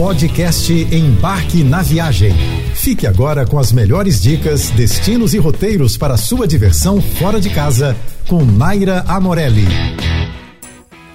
Podcast Embarque na Viagem. Fique agora com as melhores dicas, destinos e roteiros para sua diversão fora de casa com Naira Amorelli.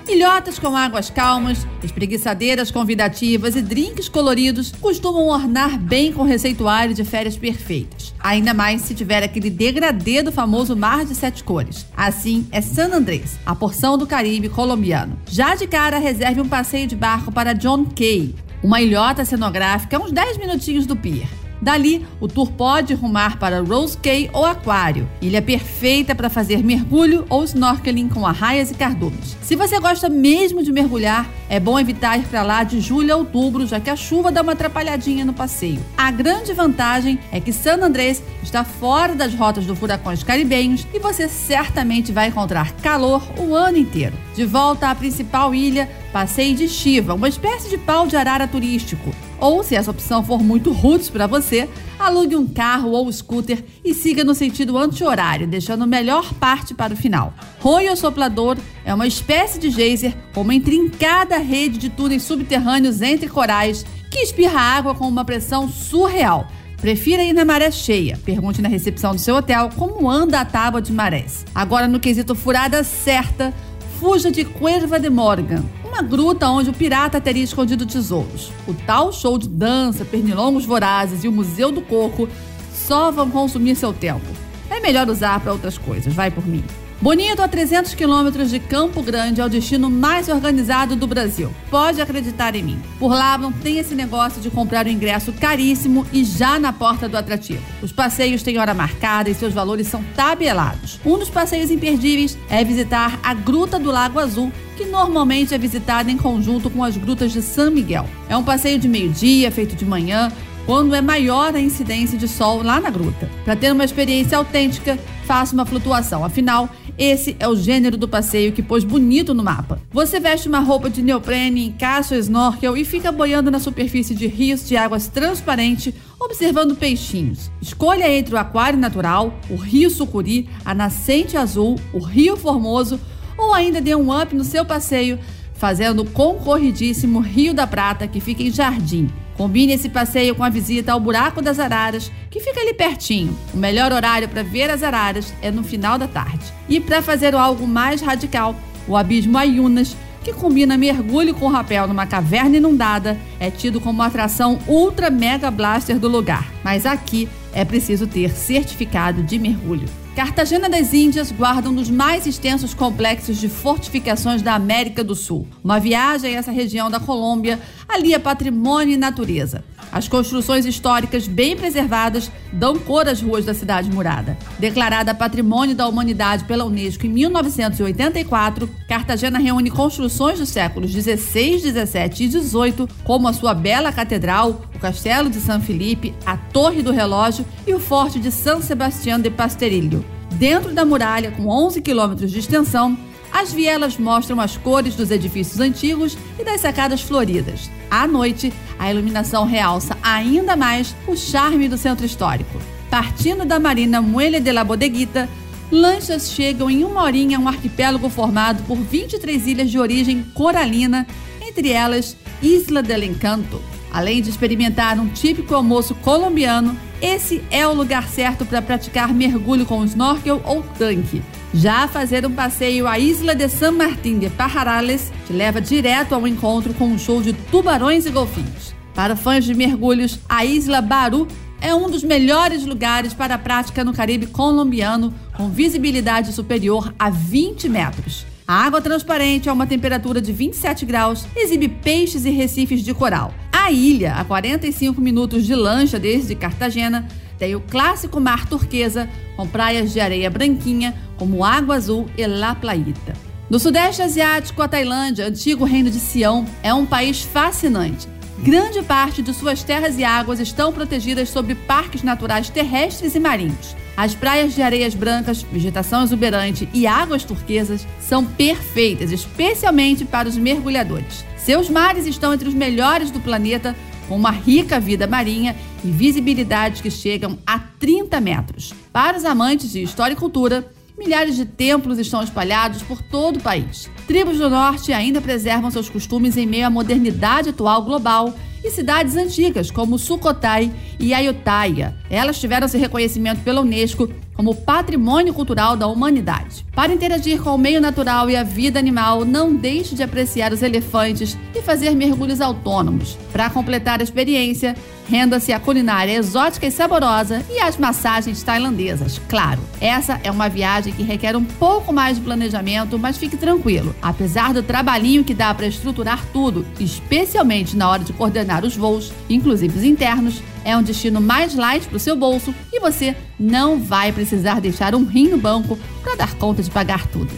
Ilhotas com águas calmas, espreguiçadeiras convidativas e drinks coloridos costumam ornar bem com o receituário de férias perfeitas. Ainda mais se tiver aquele degradê do famoso mar de sete cores. Assim é San Andrés, a porção do Caribe colombiano. Já de cara, reserve um passeio de barco para John Key, uma ilhota cenográfica a uns 10 minutinhos do pier. Dali, o tour pode rumar para Rose Cay ou Aquário, ilha perfeita para fazer mergulho ou snorkeling com arraias e cardumes. Se você gosta mesmo de mergulhar, é bom evitar ir para lá de julho a outubro, já que a chuva dá uma atrapalhadinha no passeio. A grande vantagem é que San Andrés está fora das rotas do furacões caribenhos e você certamente vai encontrar calor o ano inteiro. De volta à principal ilha, passeie de Shiva, uma espécie de pau de arara turístico. Ou, se essa opção for muito roots para você, alugue um carro ou scooter e siga no sentido anti-horário, deixando a melhor parte para o final. Roio Soplador é uma espécie de geyser com uma intrincada rede de túneis subterrâneos entre corais que espirra água com uma pressão surreal. Prefira ir na maré cheia. Pergunte na recepção do seu hotel como anda a tábua de marés. Agora, no quesito furada certa, fuja de Cuerva de Morgan, uma gruta onde o pirata teria escondido tesouros. O tal show de dança, pernilongos vorazes e o Museu do Coco só vão consumir seu tempo. É melhor usar para outras coisas, vai por mim. Bonito, a 300 quilômetros de Campo Grande, é o destino mais organizado do Brasil. Pode acreditar em mim. Por lá não tem esse negócio de comprar o ingresso caríssimo e já na porta do atrativo. Os passeios têm hora marcada e seus valores são tabelados. Um dos passeios imperdíveis é visitar a Gruta do Lago Azul, que normalmente é visitada em conjunto com as grutas de São Miguel. É um passeio de meio-dia, feito de manhã, quando é maior a incidência de sol lá na gruta. Para ter uma experiência autêntica, faça uma flutuação. Afinal, esse é o gênero do passeio que pôs bonito no mapa. Você veste uma roupa de neoprene, encaixa o snorkel e fica boiando na superfície de rios de águas transparentes, observando peixinhos. Escolha entre o aquário natural, o rio Sucuri, a nascente azul, o rio Formoso ou ainda dê um up no seu passeio, fazendo o concorridíssimo Rio da Prata, que fica em Jardim. Combine esse passeio com a visita ao Buraco das Araras, que fica ali pertinho. O melhor horário para ver as araras é no final da tarde. E para fazer algo mais radical, o Abismo Ayunas, que combina mergulho com rapel numa caverna inundada, é tido como atração ultra mega blaster do lugar. Mas aqui é preciso ter certificado de mergulho. Cartagena das Índias guarda um dos mais extensos complexos de fortificações da América do Sul. Uma viagem a essa região da Colômbia alia patrimônio e natureza. As construções históricas bem preservadas dão cor às ruas da cidade murada. Declarada Patrimônio da Humanidade pela Unesco em 1984, Cartagena reúne construções dos séculos 16, 17 e 18, como a sua bela catedral, o Castelo de São Felipe, a Torre do Relógio e o Forte de San Sebastián de Pasterillo. Dentro da muralha, com 11 quilômetros de extensão, as vielas mostram as cores dos edifícios antigos e das sacadas floridas. À noite, a iluminação realça ainda mais o charme do centro histórico. Partindo da marina Muelle de la Bodeguita, lanchas chegam em uma horinha a um arquipélago formado por 23 ilhas de origem coralina, entre elas Isla del Encanto. Além de experimentar um típico almoço colombiano, esse é o lugar certo para praticar mergulho com snorkel ou tanque. Já fazer um passeio à Isla de San Martín de Pajarales te leva direto ao encontro com um show de tubarões e golfinhos. Para fãs de mergulhos, a Isla Baru é um dos melhores lugares para a prática no Caribe colombiano, com visibilidade superior a 20 metros. A água transparente a uma temperatura de 27 graus exibe peixes e recifes de coral. A ilha, a 45 minutos de lancha desde Cartagena, tem o clássico mar turquesa, com praias de areia branquinha, como Água Azul e La Playita. No Sudeste Asiático, a Tailândia, antigo reino de Sião, é um país fascinante. Grande parte de suas terras e águas estão protegidas sob parques naturais terrestres e marinhos. As praias de areias brancas, vegetação exuberante e águas turquesas são perfeitas, especialmente para os mergulhadores. Seus mares estão entre os melhores do planeta, com uma rica vida marinha e visibilidades que chegam a 30 metros. Para os amantes de história e cultura, milhares de templos estão espalhados por todo o país. Tribos do norte ainda preservam seus costumes em meio à modernidade atual global e cidades antigas como Sukhothai e Ayutthaya. Elas tiveram esse reconhecimento pela Unesco como patrimônio cultural da humanidade. Para interagir com o meio natural e a vida animal, não deixe de apreciar os elefantes e fazer mergulhos autônomos. Para completar a experiência, renda-se à culinária exótica e saborosa e às massagens tailandesas, claro. Essa é uma viagem que requer um pouco mais de planejamento, mas fique tranquilo. Apesar do trabalhinho que dá para estruturar tudo, especialmente na hora de coordenar os voos, inclusive os internos, é um destino mais light para o seu bolso e você não vai precisar deixar um rim no banco para dar conta de pagar tudo.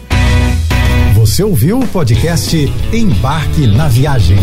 Você ouviu o podcast Embarque na Viagem.